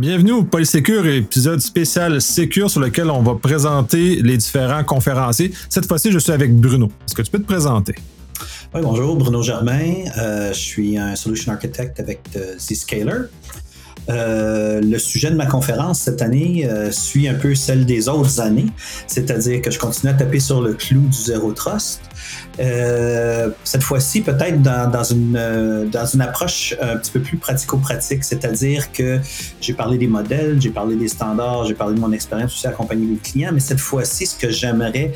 Bienvenue au Polysécure, épisode spécial Sécure sur lequel on va présenter les différents conférenciers. Cette fois-ci, je suis avec Bruno. Est-ce que tu peux te présenter? Oui, bonjour, Bruno Germain. Euh, je suis un solution architect avec euh, Zscaler. Euh, le sujet de ma conférence cette année suit un peu celle des autres années, c'est-à-dire que je continue à taper sur le clou du zéro trust. Euh, cette fois-ci, peut-être dans, une, dans une approche un petit peu plus pratico-pratique, c'est-à-dire que j'ai parlé des modèles, j'ai parlé des standards, j'ai parlé de mon expérience aussi accompagner les clients, mais cette fois-ci, ce que j'aimerais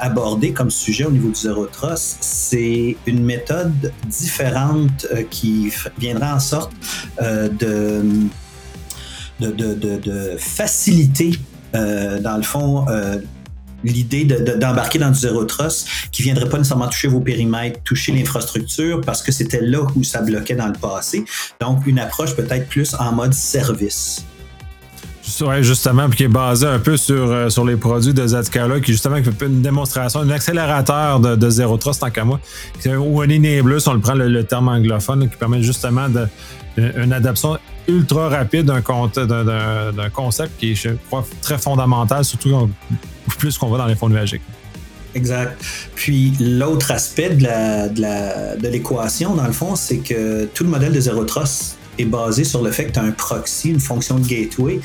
aborder comme sujet au niveau du zéro trust, c'est une méthode différente qui viendra en sorte de de, de, faciliter, euh, dans le fond, euh, l'idée d'embarquer dans du zéro trust qui viendrait pas nécessairement toucher vos périmètres, toucher l'infrastructure parce que c'était là où ça bloquait dans le passé. Donc, une approche peut-être plus en mode service. Oui, justement, puis qui est basé un peu sur, euh, sur les produits de Zscaler, qui justement fait une démonstration, un accélérateur de, Zero Trust, tant qu'à moi, ou un enabler, si on le prend le, terme anglophone, qui permet justement de, une adaptation ultra rapide d'un concept qui est, je crois, très fondamental, surtout plus qu'on va dans les fonds nuagiques. Exact. Puis l'autre aspect de l'équation, dans le fond, c'est que tout le modèle de Zero Trust est basé sur le fait que tu as un proxy, une fonction de gateway,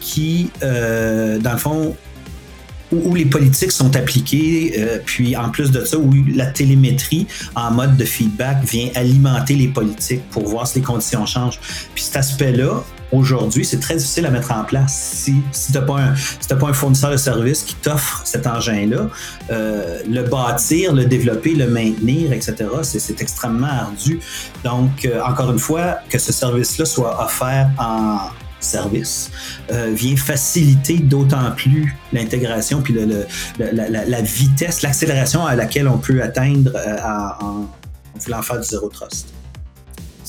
qui, euh, dans le fond, où, les politiques sont appliquées, euh, puis en plus de ça, où la télémétrie en mode de feedback vient alimenter les politiques pour voir si les conditions changent. Puis cet aspect-là, aujourd'hui, c'est très difficile à mettre en place si, si tu n'as pas, pas, un fournisseur de service qui t'offre cet engin-là. Euh, le bâtir, le développer, le maintenir, etc., c'est extrêmement ardu. Donc, euh, encore une fois, que ce service-là soit offert en service euh, vient faciliter d'autant plus l'intégration puis le, la, vitesse, l'accélération à laquelle on peut atteindre euh, en, voulant faire du zéro trust.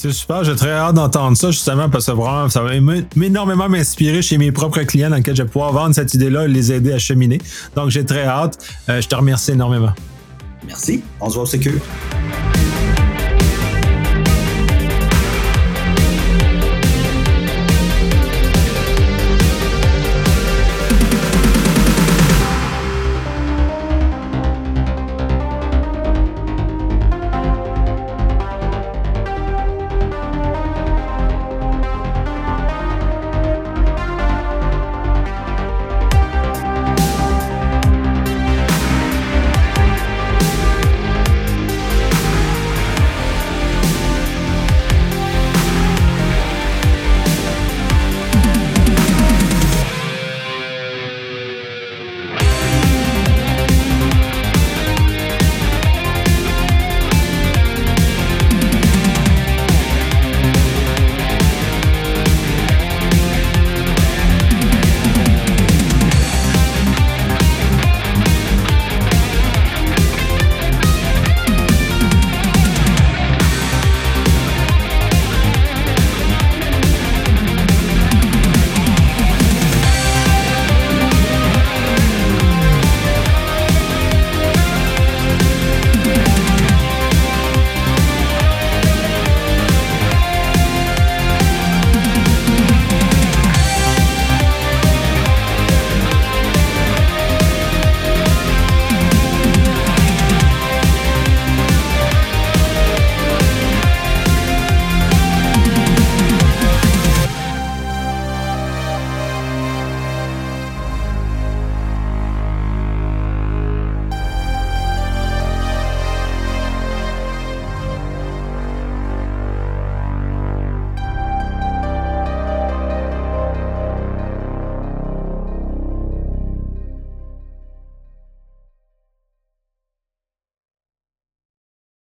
C'est super, j'ai très hâte d'entendre ça justement parce que vraiment, ça va énormément m'inspirer chez mes propres clients dans lesquels je vais pouvoir vendre cette idée-là et les aider à cheminer. Donc j'ai très hâte. Euh, je te remercie énormément. Merci. On se voit au sécurité.